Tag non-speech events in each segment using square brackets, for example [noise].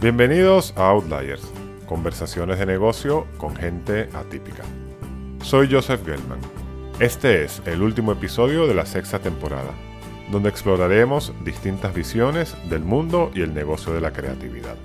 Bienvenidos a Outliers, conversaciones de negocio con gente atípica. Soy Joseph Gelman. Este es el último episodio de la sexta temporada, donde exploraremos distintas visiones del mundo y el negocio de la creatividad.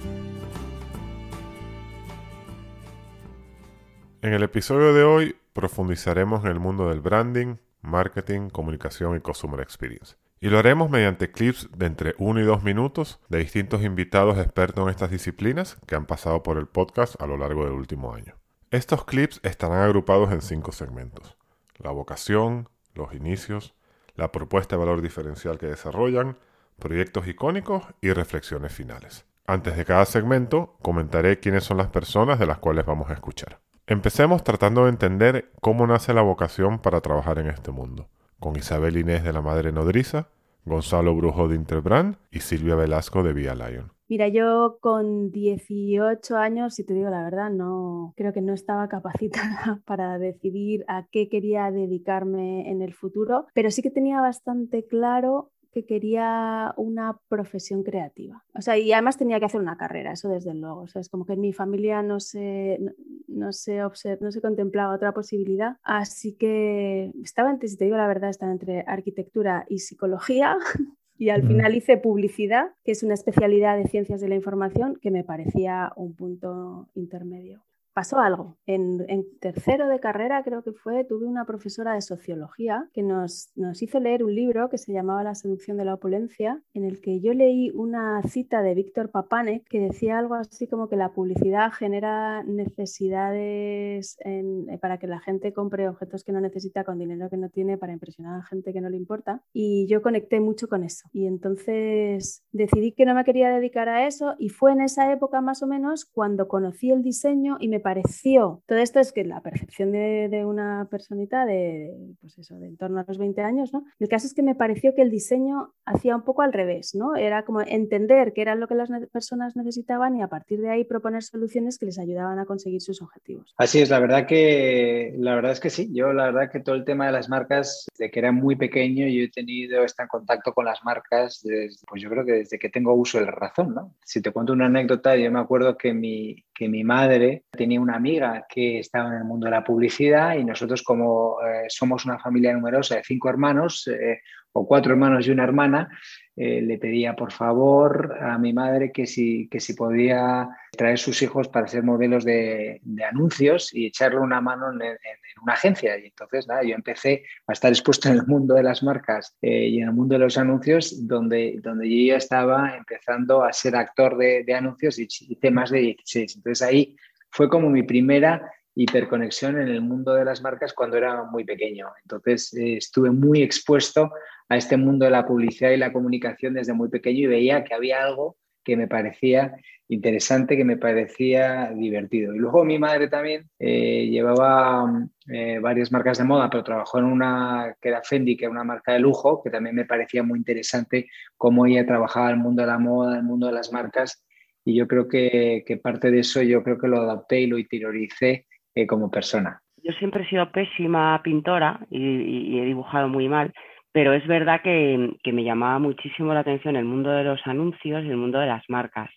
En el episodio de hoy profundizaremos en el mundo del branding, marketing, comunicación y consumer experience. Y lo haremos mediante clips de entre 1 y 2 minutos de distintos invitados expertos en estas disciplinas que han pasado por el podcast a lo largo del último año. Estos clips estarán agrupados en cinco segmentos. La vocación, los inicios, la propuesta de valor diferencial que desarrollan, proyectos icónicos y reflexiones finales. Antes de cada segmento, comentaré quiénes son las personas de las cuales vamos a escuchar. Empecemos tratando de entender cómo nace la vocación para trabajar en este mundo, con Isabel Inés de la Madre Nodriza, Gonzalo Brujo de Interbrand y Silvia Velasco de Vía Lion. Mira, yo con 18 años, si te digo la verdad, no creo que no estaba capacitada [laughs] para decidir a qué quería dedicarme en el futuro, pero sí que tenía bastante claro que quería una profesión creativa. O sea, y además tenía que hacer una carrera, eso desde luego. O sea, es como que en mi familia no se, no, se, no se contemplaba otra posibilidad. Así que estaba entre, si te digo la verdad, estaba entre arquitectura y psicología. [laughs] Y al final hice publicidad, que es una especialidad de ciencias de la información que me parecía un punto intermedio pasó algo. En, tercero de carrera, creo que fue, tuve una profesora de sociología que nos, nos, hizo leer un libro que se llamaba La seducción de la opulencia, en el que yo leí una cita de Víctor Papanek que decía algo así como que la publicidad genera necesidades eh, para que la gente compre objetos que no necesita con dinero que no tiene para impresionar a gente que no le importa. Y yo conecté mucho con eso. Y entonces decidí que no me quería dedicar a eso y fue en esa época más o menos cuando conocí el diseño y me pareció, todo esto es que la percepción de, una personita de, pues eso, de en torno a los 20 años, ¿no? El caso es que me pareció que el diseño hacía un poco al revés, ¿no? Era como entender qué era lo que las personas necesitaban y a partir de ahí proponer soluciones que les ayudaban a conseguir sus objetivos. Así es, la verdad que, la verdad es que sí, yo la verdad que todo el tema de las marcas, desde que era muy pequeño, yo he tenido estar en contacto con las marcas, desde, pues yo creo que desde que tengo uso de la razón, ¿no? Si te cuento una anécdota, yo me acuerdo que mi, que mi madre tenía una amiga que estaba en el mundo de la publicidad y nosotros como eh, somos una familia numerosa de cinco hermanos eh, o cuatro hermanos y una hermana, eh, le pedía por favor a mi madre que si, que si podía traer sus hijos para ser modelos de, anuncios y echarle una mano en, una agencia. Y entonces, nada, yo empecé a estar expuesto en el mundo de las marcas y en el mundo de los anuncios, donde, donde yo ya estaba empezando a ser actor de, de anuncios y hice más de 16. Entonces ahí fue como mi primera hiperconexión en el mundo de las marcas cuando era muy pequeño. Entonces eh, estuve muy expuesto a este mundo de la publicidad y la comunicación desde muy pequeño y veía que había algo que me parecía interesante, que me parecía divertido. Y luego mi madre también eh, llevaba eh, varias marcas de moda, pero trabajó en una que era Fendi, que era una marca de lujo, que también me parecía muy interesante cómo ella trabajaba el mundo de la moda, el mundo de las marcas y yo creo que, parte de eso yo creo que lo adapté y lo interioricé eh, como persona. Yo siempre he sido pésima pintora y, he dibujado muy mal, pero es verdad que, que, me llamaba muchísimo la atención el mundo de los anuncios y el mundo de las marcas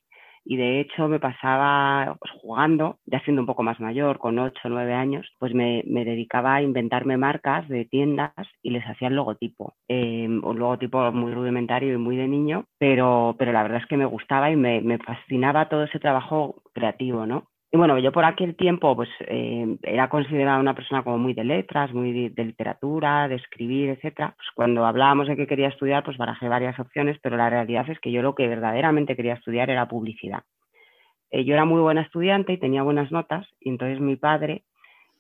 y de hecho me pasaba pues, jugando, ya siendo un poco más mayor, con 8 o 9 años, pues me, dedicaba a inventarme marcas de tiendas y les hacía el logotipo, em, un logotipo muy rudimentario y muy de niño, pero, pero la verdad es que me gustaba y me, me fascinaba todo ese trabajo creativo, ¿no? Y bueno, yo por aquel tiempo pues eh, era considerada una persona como muy de letras, muy de, literatura, de escribir, etcétera. Pues cuando hablábamos de que quería estudiar, pues barajé varias opciones, pero la realidad es que yo lo que verdaderamente quería estudiar era publicidad. Eh, yo era muy buena estudiante y tenía buenas notas, y entonces mi padre,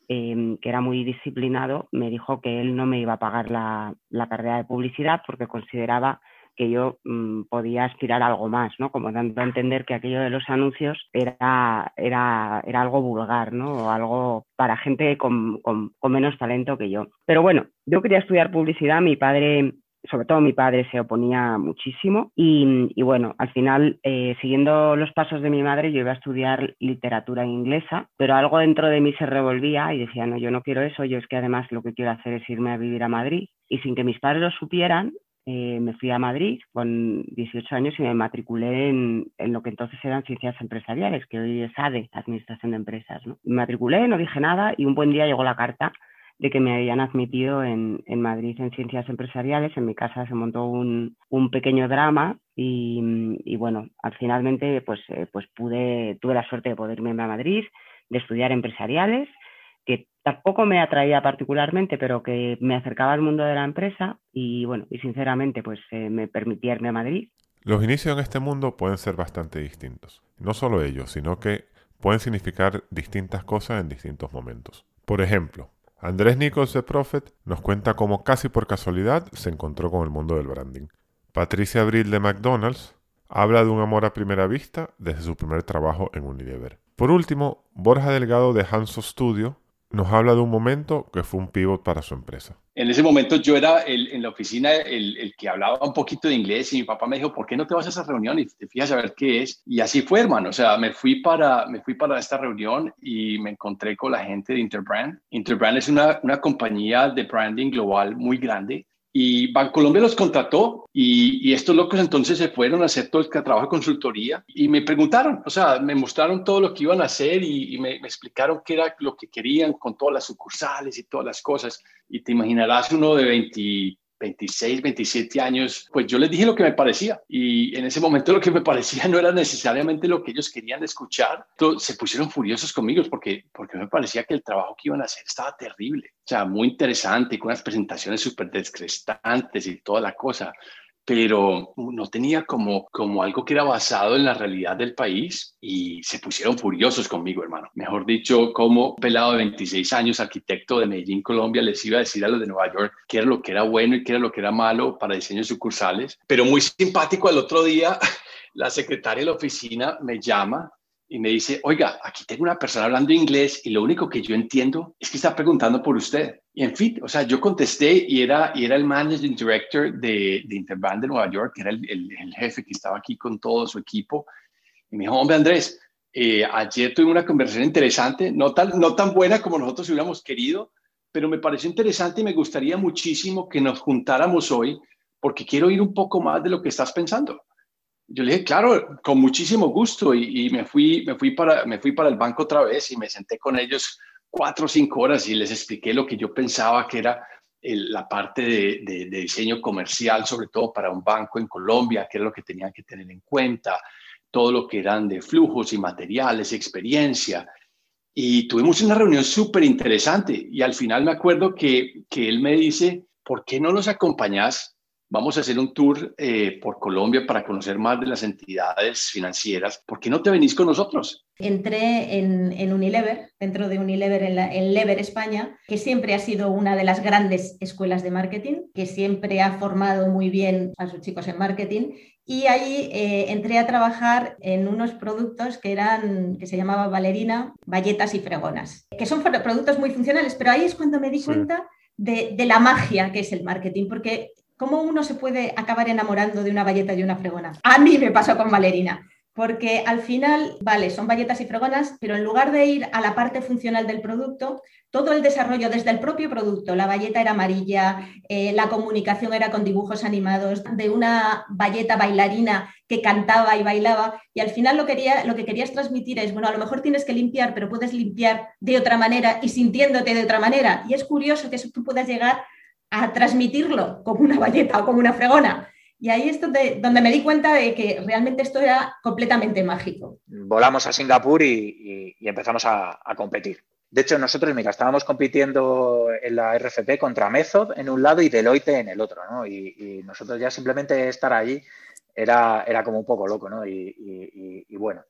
em, que era muy disciplinado, me dijo que él no me iba a pagar la, la carrera de publicidad porque consideraba que yo mm, podía aspirar a algo más, ¿no? Como dando a entender que aquello de los anuncios era, era, era algo vulgar, ¿no? O algo para gente con, con, menos talento que yo. Pero bueno, yo quería estudiar publicidad, mi padre sobre todo mi padre se oponía muchísimo y, y bueno, al final, eh, siguiendo los pasos de mi madre, yo iba a estudiar literatura inglesa, pero algo dentro de mí se revolvía y decía, no, yo no quiero eso, yo es que además lo que quiero hacer es irme a vivir a Madrid y sin que mis padres lo supieran, eh, me fui a Madrid con 18 años y me matriculé en, lo que entonces eran ciencias empresariales, que hoy es ADE, Administración de Empresas. ¿no? Me matriculé, no dije nada y un buen día llegó la carta de que me habían admitido en, Madrid en ciencias empresariales. En mi casa se montó un, pequeño drama y, bueno, al finalmente pues, eh, pues pude, tuve la suerte de poder irme a Madrid, de estudiar empresariales que tampoco me atraía particularmente, pero que me acercaba al mundo de la empresa y bueno, y sinceramente pues eh, me permitía irme a Madrid. Los inicios en este mundo pueden ser bastante distintos. No solo ellos, sino que pueden significar distintas cosas en distintos momentos. Por ejemplo, Andrés Nichols de Prophet nos cuenta cómo casi por casualidad se encontró con el mundo del branding. Patricia Abril de McDonald's habla de un amor a primera vista desde su primer trabajo en Unilever. Por último, Borja Delgado de Hanso Studio nos habla de un momento que fue un pivot para su empresa. En ese momento yo era el, en la oficina el, que hablaba un poquito de inglés y mi papá me dijo, ¿por qué no te vas a esa reunión y te fijas a ver qué es? Y así fue, hermano. O sea, me fui para, me fui para esta reunión y me encontré con la gente de Interbrand. Interbrand es una, una compañía de branding global muy grande y Bancolombia los contrató y, estos locos entonces se fueron a hacer todo el trabajo de consultoría y me preguntaron, o sea, me mostraron todo lo que iban a hacer y, me, explicaron qué era lo que querían con todas las sucursales y todas las cosas. Y te imaginarás uno de 20 26, 27 años, pues yo les dije lo que me parecía y en ese momento lo que me parecía no era necesariamente lo que ellos querían escuchar. Entonces, se pusieron furiosos conmigo porque, porque me parecía que el trabajo que iban a hacer estaba terrible, o sea, muy interesante, con unas presentaciones súper descrestantes y toda la cosa pero no tenía como, como algo que era basado en la realidad del país y se pusieron furiosos conmigo, hermano. Mejor dicho, como pelado de 26 años, arquitecto de Medellín, Colombia, les iba a decir a los de Nueva York qué era lo que era bueno y qué era lo que era malo para diseños sucursales. Pero muy simpático, al otro día [laughs] la secretaria de la oficina me llama y me dice, oiga, aquí tengo una persona hablando inglés y lo único que yo entiendo es que está preguntando por usted. Y en fin, o sea, yo contesté y era, y era el managing director de, de Interbrand de Nueva York, que era el, el, jefe que estaba aquí con todo su equipo. Y me dijo, hombre Andrés, eh, ayer tuve una conversación interesante, no tan, no tan buena como nosotros hubiéramos querido, pero me pareció interesante y me gustaría muchísimo que nos juntáramos hoy porque quiero oír un poco más de lo que estás pensando. Yo le dije, claro, con muchísimo gusto y, me, fui, me, fui para, me fui para el banco otra vez y me senté con ellos cuatro o cinco horas y les expliqué lo que yo pensaba que era la parte de, de, diseño comercial, sobre todo para un banco en Colombia, que era lo que tenían que tener en cuenta, todo lo que eran de flujos y materiales, experiencia. Y tuvimos una reunión súper interesante y al final me acuerdo que, que él me dice, ¿por qué no nos acompañas Vamos a hacer un tour eh, por Colombia para conocer más de las entidades financieras. ¿Por qué no te venís con nosotros? Entré en, Unilever, dentro de Unilever en, Lever España, que siempre ha sido una de las grandes escuelas de marketing, que siempre ha formado muy bien a sus chicos en marketing. Y ahí eh, entré a trabajar en unos productos que eran, que se llamaba Valerina, Valletas y Fregonas, que son productos muy funcionales, pero ahí es cuando me di cuenta de, de, la magia que es el marketing, porque ¿Cómo uno se puede acabar enamorando de una valleta y una fregona? A mí me pasó con Valerina, porque al final, vale, son valletas y fregonas, pero en lugar de ir a la parte funcional del producto, todo el desarrollo desde el propio producto, la valleta era amarilla, eh, la comunicación era con dibujos animados, de una valleta bailarina que cantaba y bailaba, y al final lo, lo que querías transmitir es, bueno, a lo mejor tienes que limpiar, pero puedes limpiar de otra manera y sintiéndote de otra manera. Y es curioso que eso tú puedas llegar a transmitirlo como una valleta o como una fregona. Y ahí es donde, me di cuenta de que realmente esto era completamente mágico. Volamos a Singapur y, empezamos a, competir. De hecho, nosotros, mira, estábamos compitiendo en la RFP contra Method en un lado y Deloitte en el otro, ¿no? Y, nosotros ya simplemente estar allí era, era como un poco loco, ¿no? y bueno,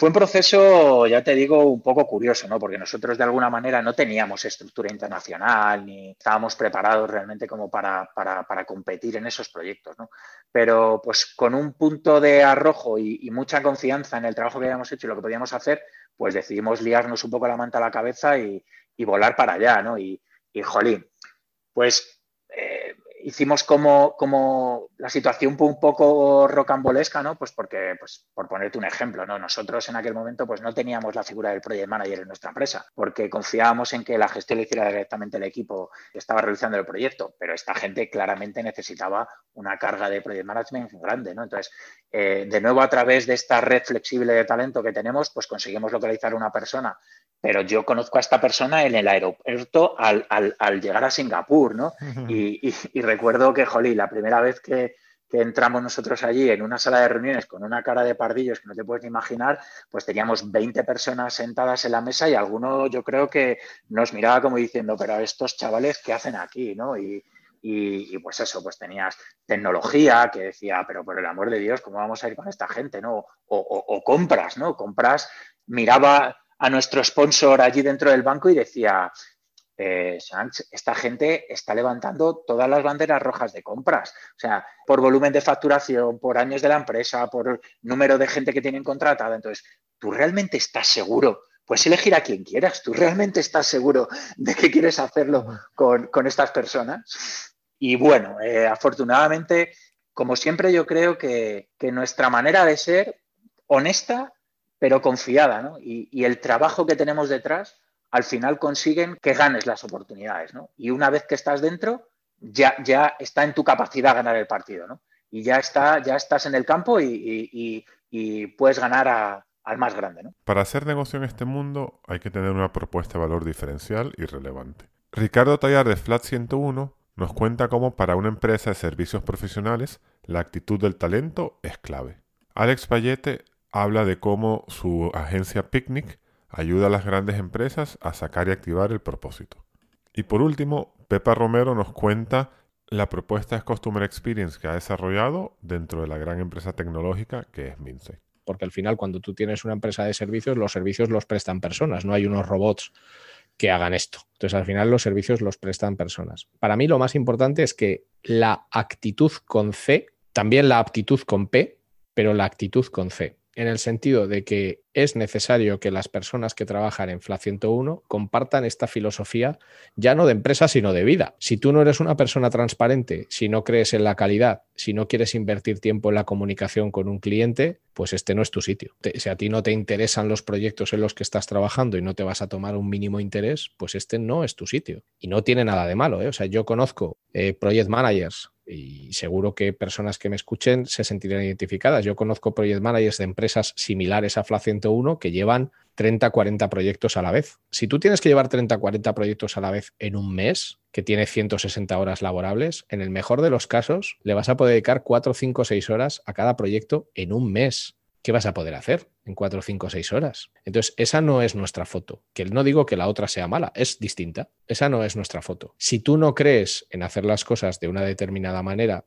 fue un proceso, ya te digo, un poco curioso, ¿no? Porque nosotros de alguna manera no teníamos estructura internacional ni estábamos preparados realmente como para, competir en esos proyectos, ¿no? Pero pues con un punto de arrojo y, mucha confianza en el trabajo que habíamos hecho y lo que podíamos hacer, pues decidimos liarnos un poco la manta a la cabeza y, volar para allá, ¿no? Y, y jolín, pues eh, hicimos como, como la situación un poco rocambolesca, ¿no? Pues porque, pues por ponerte un ejemplo, ¿no? Nosotros en aquel momento pues no teníamos la figura del project manager en nuestra empresa, porque confiábamos en que la gestión lo hiciera directamente el equipo que estaba realizando el proyecto, pero esta gente claramente necesitaba una carga de project management grande, ¿no? Entonces, eh, de nuevo a través de esta red flexible de talento que tenemos, pues conseguimos localizar una persona pero yo conozco a esta persona en el aeropuerto al, llegar a Singapur, ¿no? y, recuerdo que, jolí, la primera vez que, entramos nosotros allí en una sala de reuniones con una cara de pardillos que no te puedes ni imaginar, pues teníamos 20 personas sentadas en la mesa y alguno yo creo que nos miraba como diciendo, pero estos chavales, ¿qué hacen aquí? ¿no? Y, pues eso, pues tenías tecnología que decía, pero por el amor de Dios, ¿cómo vamos a ir con esta gente? ¿no? o compras, ¿no? Compras, miraba a nuestro sponsor allí dentro del banco y decía, eh, esta gente está levantando todas las banderas rojas de compras. O sea, por volumen de facturación, por años de la empresa, por número de gente que tienen contratada. Entonces, ¿tú realmente estás seguro? Pues elegir a quien quieras. ¿Tú realmente estás seguro de que quieres hacerlo con, estas personas? Y bueno, eh, afortunadamente, como siempre, yo creo que, que nuestra manera de ser honesta pero confiada, ¿no? Y, el trabajo que tenemos detrás, al final consiguen que ganes las oportunidades, ¿no? Y una vez que estás dentro, ya, ya está en tu capacidad ganar el partido, ¿no? Y ya, está, ya estás en el campo y, puedes ganar al más grande, ¿no? Para hacer negocio en este mundo hay que tener una propuesta de valor diferencial y relevante. Ricardo Tallar de Flat 101 nos cuenta cómo para una empresa de servicios profesionales la actitud del talento es clave. Alex Payete habla de cómo su agencia Picnic ayuda a las grandes empresas a sacar y activar el propósito. Y por último, Pepa Romero nos cuenta la propuesta de Customer Experience que ha desarrollado dentro de la gran empresa tecnológica que es Mince. Porque al final, cuando tú tienes una empresa de servicios, los servicios los prestan personas, no hay unos robots que hagan esto. Entonces, al final, los servicios los prestan personas. Para mí, lo más importante es que la actitud con C, también la aptitud con P, pero la actitud con C en el sentido de que es necesario que las personas que trabajan en FLA 101 compartan esta filosofía ya no de empresa, sino de vida. Si tú no eres una persona transparente, si no crees en la calidad, si no quieres invertir tiempo en la comunicación con un cliente, pues este no es tu sitio. Si a ti no te interesan los proyectos en los que estás trabajando y no te vas a tomar un mínimo interés, pues este no es tu sitio. Y no tiene nada de malo. ¿eh? O sea, yo conozco eh, project managers y seguro que personas que me escuchen se sentirán identificadas. Yo conozco project managers de empresas similares a FLA 101 que llevan 30, 40 proyectos a la vez. Si tú tienes que llevar 30, 40 proyectos a la vez en un mes, que tiene 160 horas laborables, en el mejor de los casos le vas a poder dedicar 4, 5, 6 horas a cada proyecto en un mes. ¿Qué vas a poder hacer en 4, 5, 6 horas? Entonces, esa no es nuestra foto. Que no digo que la otra sea mala, es distinta. Esa no es nuestra foto. Si tú no crees en hacer las cosas de una determinada manera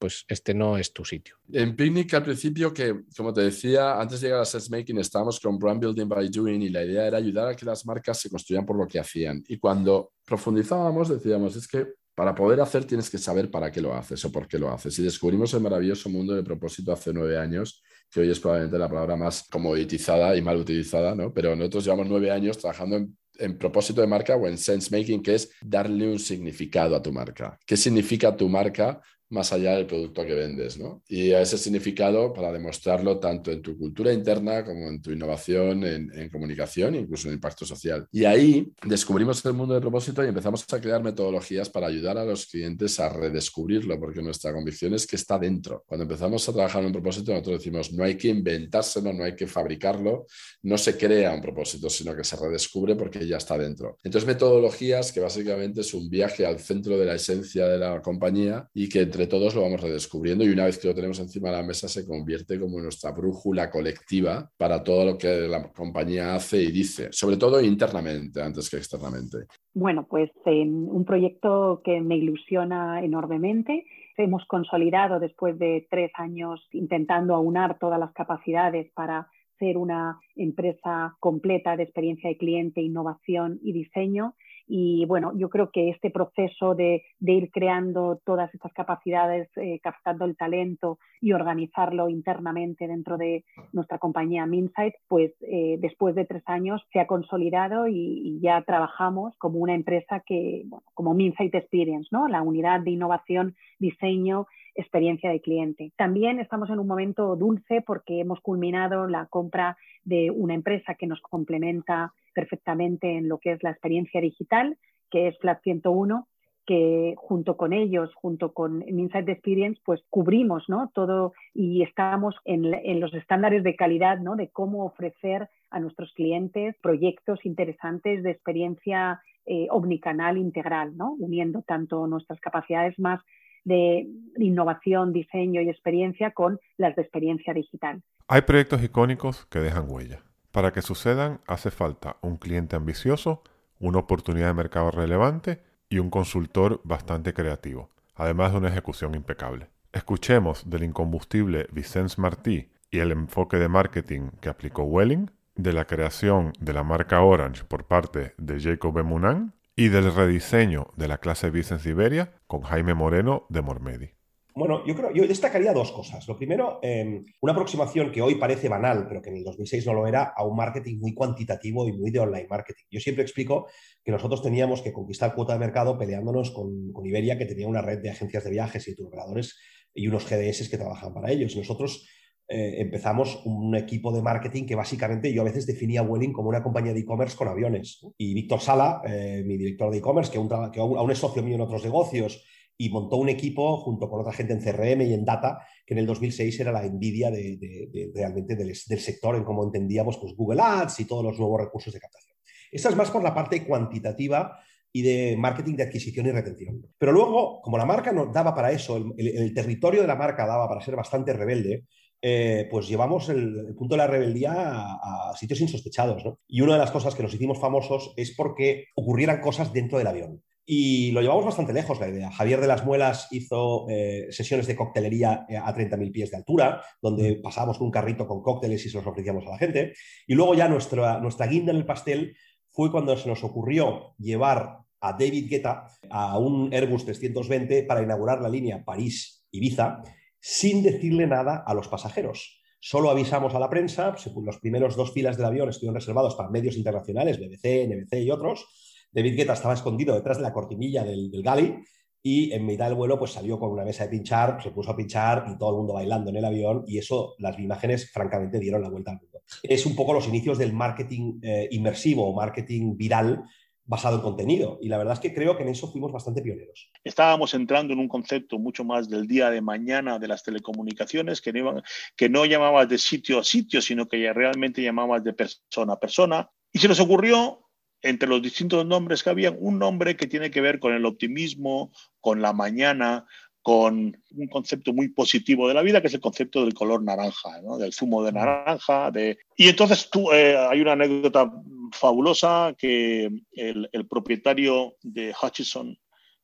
pues este no es tu sitio. En Picnic al principio, que como te decía, antes de llegar a Sales Making estábamos con Brand Building by Doing y la idea era ayudar a que las marcas se construyan por lo que hacían. Y cuando profundizábamos decíamos, es que para poder hacer tienes que saber para qué lo haces o por qué lo haces. Y descubrimos el maravilloso mundo del propósito hace nueve años, que hoy es probablemente la palabra más comoditizada y mal utilizada, ¿no? Pero nosotros llevamos nueve años trabajando en en propósito de marca o en sense making, que es darle un significado a tu marca. ¿Qué significa tu marca más allá del producto que vendes, ¿no? Y a ese significado para demostrarlo tanto en tu cultura interna como en tu innovación, en, comunicación, incluso en impacto social. Y ahí descubrimos el mundo del propósito y empezamos a crear metodologías para ayudar a los clientes a redescubrirlo, porque nuestra convicción es que está dentro. Cuando empezamos a trabajar en un propósito, nosotros decimos, no hay que inventárselo, no hay que fabricarlo, no se crea un propósito, sino que se redescubre porque ya está dentro. Entonces, metodologías que básicamente es un viaje al centro de la esencia de la compañía y que entre todos lo vamos redescubriendo y una vez que lo tenemos encima de la mesa se convierte como nuestra brújula colectiva para todo lo que la compañía hace y dice, sobre todo internamente antes que externamente. Bueno, pues un proyecto que me ilusiona enormemente. Hemos consolidado después de tres años intentando aunar todas las capacidades para ser una empresa completa de experiencia de cliente, innovación y diseño Y bueno, yo creo que este proceso de, ir creando todas estas capacidades, eh, captando el talento y organizarlo internamente dentro de nuestra compañía Minsight, pues eh, después de tres años se ha consolidado y, ya trabajamos como una empresa que, bueno, como Minsight Experience, ¿no? La unidad de innovación, diseño experiencia de cliente. También estamos en un momento dulce porque hemos culminado la compra de una empresa que nos complementa perfectamente en lo que es la experiencia digital, que es Flat 101, que junto con ellos, junto con Insight Experience, pues cubrimos ¿no? todo y estamos en, los estándares de calidad ¿no? de cómo ofrecer a nuestros clientes proyectos interesantes de experiencia eh, omnicanal integral, ¿no? uniendo tanto nuestras capacidades más de innovación, diseño y experiencia con las de experiencia digital. Hay proyectos icónicos que dejan huella. Para que sucedan hace falta un cliente ambicioso, una oportunidad de mercado relevante y un consultor bastante creativo, además de una ejecución impecable. Escuchemos del incombustible Vicente Martí y el enfoque de marketing que aplicó Welling, de la creación de la marca Orange por parte de Jacob Emunan y del rediseño de la clase Business Iberia con Jaime Moreno de Mormedi. Bueno, yo creo, yo destacaría dos cosas. Lo primero, em, una aproximación que hoy parece banal, pero que en el 2006 no lo era, a un marketing muy cuantitativo y muy de online marketing. Yo siempre explico que nosotros teníamos que conquistar cuota de mercado peleándonos con, con Iberia, que tenía una red de agencias de viajes y turoperadores y unos GDS que trabajaban para ellos. Y nosotros eh, empezamos un equipo de marketing que básicamente yo a veces definía Welling como una compañía de e-commerce con aviones. Y Víctor Sala, eh, mi director de e-commerce, que, aún, es socio mío en otros negocios, y montó un equipo junto con otra gente en CRM y en Data, que en el 2006 era la envidia de, realmente del, sector en cómo entendíamos pues, Google Ads y todos los nuevos recursos de captación. Esta es más por la parte cuantitativa y de marketing de adquisición y retención. Pero luego, como la marca no daba para eso, el territorio de la marca daba para ser bastante rebelde, eh, pues llevamos el, punto de la rebeldía a, sitios insospechados. Y una de las cosas que nos hicimos famosos es porque ocurrieran cosas dentro del avión. Y lo llevamos bastante lejos la idea. Javier de las Muelas hizo eh, sesiones de coctelería eh, a 30.000 pies de altura, donde mm. pasábamos con un carrito con cócteles y se los ofrecíamos a la gente. Y luego ya nuestra, nuestra guinda en el pastel fue cuando se nos ocurrió llevar a David Guetta a un Airbus 320 para inaugurar la línea París-Ibiza sin decirle nada a los pasajeros. Solo avisamos a la prensa, los primeros dos filas del avión estuvieron reservados para medios internacionales, BBC, NBC y otros. David Guetta estaba escondido detrás de la cortinilla del, del galley y en mitad del vuelo pues salió con una mesa de pinchar, se puso a pinchar y todo el mundo bailando en el avión y eso, las imágenes francamente dieron la vuelta al mundo. Es un poco los inicios del marketing eh, inmersivo o marketing viral basado en contenido. Y la verdad es que creo que en eso fuimos bastante pioneros. Estábamos entrando en un concepto mucho más del día de mañana de las telecomunicaciones, que no, que no llamabas de sitio a sitio, sino que ya realmente llamabas de persona a persona. Y se nos ocurrió, entre los distintos nombres que había, un nombre que tiene que ver con el optimismo, con la mañana, con un concepto muy positivo de la vida, que es el concepto del color naranja, del zumo de naranja. De... Y entonces eh, hay una anécdota fabulosa que el, propietario de Hutchison,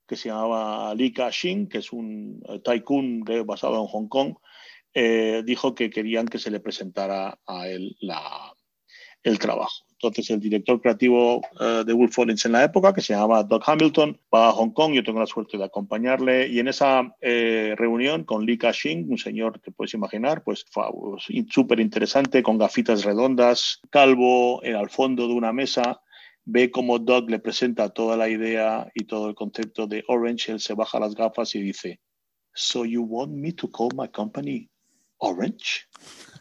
que se llamaba Li Ka-shing, que es un eh, tycoon basado en Hong Kong, eh, dijo que querían que se le presentara a él el trabajo. Entonces el director creativo eh, de Wolf en la época, que se llamaba Doug Hamilton, va a Hong Kong, yo tengo la suerte de acompañarle. Y en esa eh, reunión con Li Ka-shing, un señor que puedes imaginar, pues súper interesante, con gafitas redondas, calvo, en al fondo de una mesa, ve cómo Doug le presenta toda la idea y todo el concepto de Orange, él se baja las gafas y dice, So you want me to call my company Orange?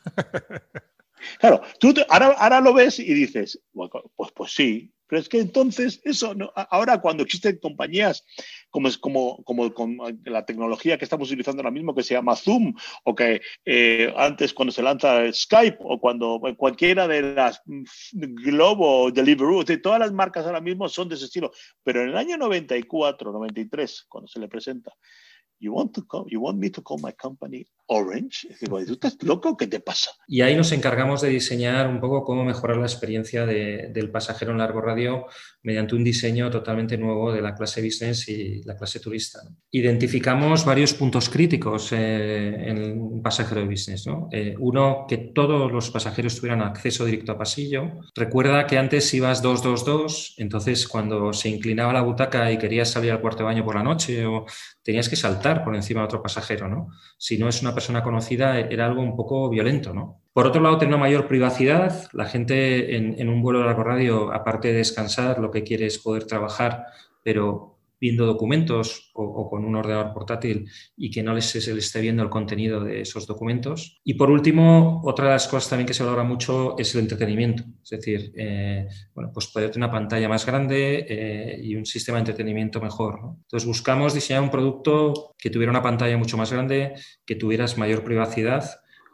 [laughs] Claro, tú ahora, lo ves y dices, pues, pues sí, pero es que entonces eso, no, ahora cuando existen compañías como, como, como con la tecnología que estamos utilizando ahora mismo, que se llama Zoom, o que eh, antes cuando se lanza Skype, o cuando cualquiera de las Globo, Deliveroo, todas las marcas ahora mismo son de ese estilo. Pero en el año 94, 93, cuando se le presenta, You want, to call, you want me to call my company Orange? digo, ¿tú estás loco? ¿Qué te pasa? Y ahí nos encargamos de diseñar un poco cómo mejorar la experiencia de, del pasajero en largo radio mediante un diseño totalmente nuevo de la clase business y la clase turista. Identificamos varios puntos críticos eh, en un pasajero de business. ¿no? Eh, uno, que todos los pasajeros tuvieran acceso directo a pasillo. Recuerda que antes ibas 222, entonces cuando se inclinaba la butaca y querías salir al cuarto de baño por la noche o tenías que saltar por encima de otro pasajero. ¿no? Si no es una persona conocida era algo un poco violento, ¿no? Por otro lado, tener una mayor privacidad. La gente en, un vuelo de radio, aparte de descansar, lo que quiere es poder trabajar, pero viendo documentos o, con un ordenador portátil y que no les, se les esté viendo el contenido de esos documentos. Y por último, otra de las cosas también que se valora mucho es el entretenimiento. Es decir, eh, bueno, pues poder tener una pantalla más grande eh, y un sistema de entretenimiento mejor. Entonces buscamos diseñar un producto que tuviera una pantalla mucho más grande, que tuvieras mayor privacidad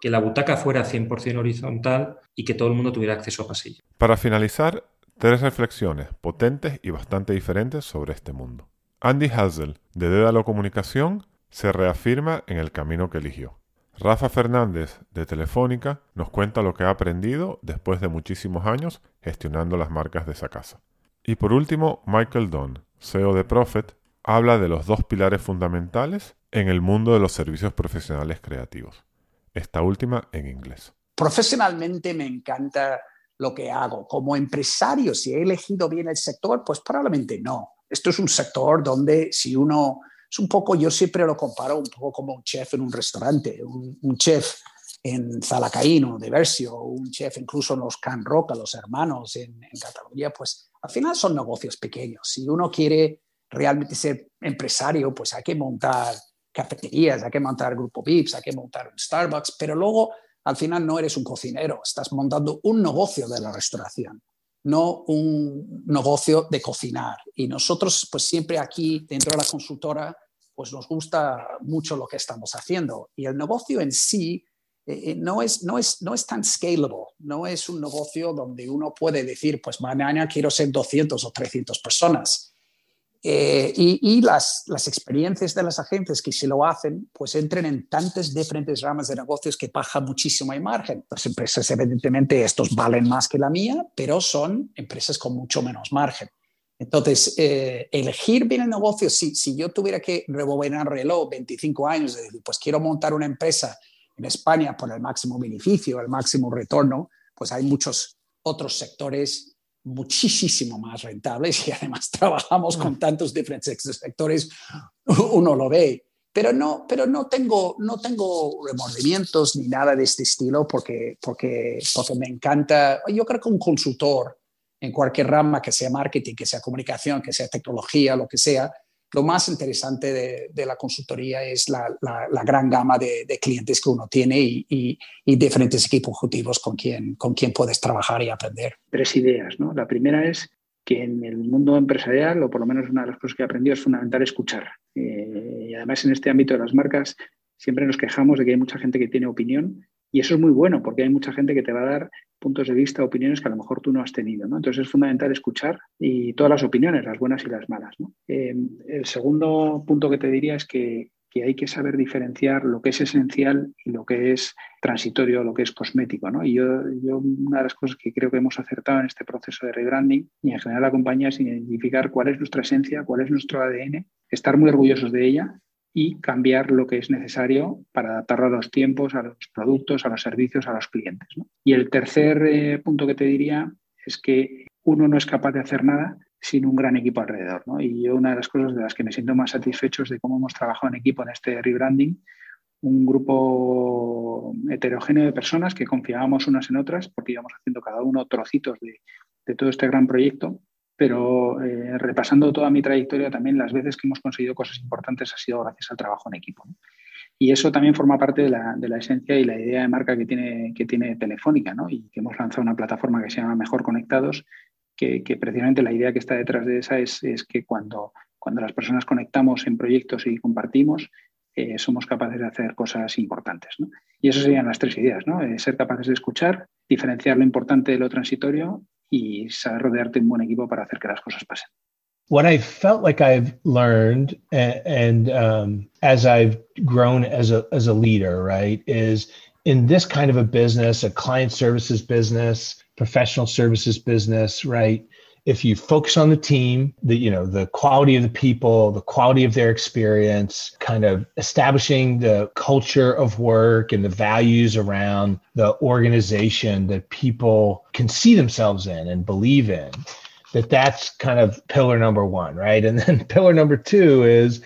que la butaca fuera 100% horizontal y que todo el mundo tuviera acceso a pasillo. Para finalizar, tres reflexiones potentes y bastante diferentes sobre este mundo. Andy Hazel, de Dédalo Comunicación, se reafirma en el camino que eligió. Rafa Fernández, de Telefónica, nos cuenta lo que ha aprendido después de muchísimos años gestionando las marcas de esa casa. Y por último, Michael Dunn, CEO de Profit, habla de los dos pilares fundamentales en el mundo de los servicios profesionales creativos. Esta última en inglés. Profesionalmente me encanta lo que hago. Como empresario, si he elegido bien el sector, pues probablemente no esto es un sector donde si uno, es un poco, yo siempre lo comparo un poco como un chef en un restaurante, un, chef en Zalacaíno de Versio, un chef incluso en los Can Roca, los hermanos en, Cataluña, pues al final son negocios pequeños. Si uno quiere realmente ser empresario, pues hay que montar cafeterías, hay que montar grupo VIPs, hay que montar un Starbucks, pero luego al final no eres un cocinero, estás montando un negocio de la restauración no un negocio de cocinar. Y nosotros, pues siempre aquí dentro de la consultora, pues nos gusta mucho lo que estamos haciendo. Y el negocio en sí eh, eh, no, es, no, es, no es tan scalable, no es un negocio donde uno puede decir, pues mañana quiero ser 200 o 300 personas. Eh, y, las, experiencias de las agencias que si lo hacen, pues entren en tantas diferentes ramas de negocios que baja muchísimo el margen. Las empresas, evidentemente, estos valen más que la mía, pero son empresas con mucho menos margen. Entonces, eh, elegir bien el negocio, si, si yo tuviera que rebobinar reloj 25 años, de decir, pues quiero montar una empresa en España por el máximo beneficio, el máximo retorno, pues hay muchos otros sectores muchísimo más rentables y [laughs] además trabajamos con mm. tantos diferentes sectores, uno lo ve. Pero no, pero no tengo, no tengo remordimientos ni nada de este estilo porque, porque, porque me encanta. Yo creo que un consultor en cualquier rama, que sea marketing, que sea comunicación, que sea tecnología, lo que sea, lo más interesante de, la consultoría es la, gran gama de, clientes que uno tiene y, diferentes equipos ejecutivos con quien, con quien puedes trabajar y aprender. Tres ideas. ¿no? La primera es que en el mundo empresarial, o por lo menos una de las cosas que he aprendido, es fundamental escuchar. Eh, y además en este ámbito de las marcas siempre nos quejamos de que hay mucha gente que tiene opinión y eso es muy bueno porque hay mucha gente que te va a dar puntos de vista, opiniones que a lo mejor tú no has tenido. ¿no? Entonces es fundamental escuchar y todas las opiniones, las buenas y las malas. Eh, el segundo punto que te diría es que, hay que saber diferenciar lo que es esencial y lo que es transitorio, lo que es cosmético. ¿no? Y yo, yo, una de las cosas que creo que hemos acertado en este proceso de rebranding y en general la compañía es identificar cuál es nuestra esencia, cuál es nuestro ADN, estar muy orgullosos de ella y cambiar lo que es necesario para adaptarlo a los tiempos, a los productos, a los servicios, a los clientes. Y el tercer eh, punto que te diría es que uno no es capaz de hacer nada sin un gran equipo alrededor. Y yo una de las cosas de las que me siento más satisfecho es de cómo hemos trabajado en equipo en este rebranding, un grupo heterogéneo de personas que confiábamos unas en otras porque íbamos haciendo cada uno trocitos de, de todo este gran proyecto pero eh, repasando toda mi trayectoria, también las veces que hemos conseguido cosas importantes ha sido gracias al trabajo en equipo. Y eso también forma parte de la, esencia y la idea de marca que tiene, que tiene Telefónica, ¿no? y que hemos lanzado una plataforma que se llama Mejor Conectados, que, precisamente la idea que está detrás de esa es, que cuando, cuando las personas conectamos en proyectos y compartimos, eh, somos capaces de hacer cosas importantes. Y esas serían las tres ideas, ¿no? Eh, ser capaces de escuchar, diferenciar lo importante de lo transitorio y saber rodearte un buen equipo para hacer que las cosas pasen. what I felt like I've learned, and, and um, as I've grown as a as a leader, right, is in this kind of a business, a client services business, professional services business, right? If you focus on the team, the you know the quality of the people, the quality of their experience, kind of establishing the culture of work and the values around the organization that people can see themselves in and believe in, that that's kind of pillar number one, right? And then [laughs] pillar number two is,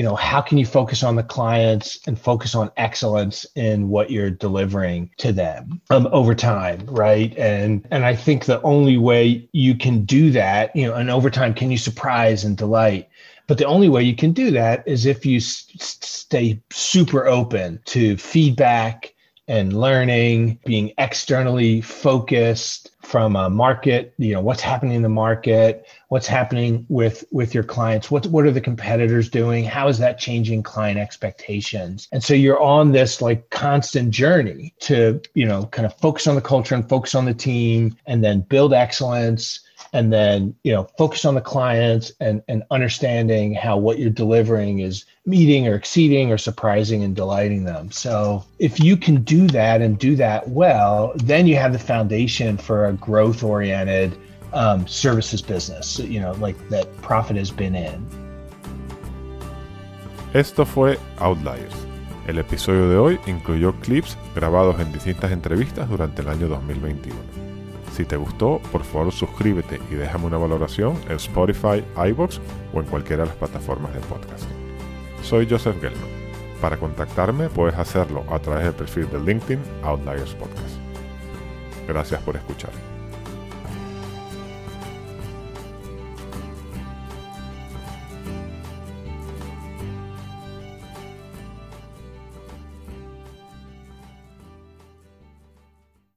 you know, how can you focus on the clients and focus on excellence in what you're delivering to them um, over time, right? And and I think the only way you can do that, you know, and over time, can you surprise and delight? But the only way you can do that is if you s- stay super open to feedback and learning, being externally focused from a market, you know, what's happening in the market, what's happening with with your clients, what what are the competitors doing, how is that changing client expectations? And so you're on this like constant journey to, you know, kind of focus on the culture and focus on the team and then build excellence and then you know focus on the clients and and understanding how what you're delivering is meeting or exceeding or surprising and delighting them so if you can do that and do that well then you have the foundation for a growth oriented um, services business you know like that profit has been in Esto fue Outliers. El episodio de hoy incluyó clips grabados en distintas entrevistas durante el año 2021. Si te gustó, por favor suscríbete y déjame una valoración en Spotify, iBox o en cualquiera de las plataformas de podcast. Soy Joseph Gelman. Para contactarme puedes hacerlo a través del perfil de LinkedIn Outliers Podcast. Gracias por escuchar.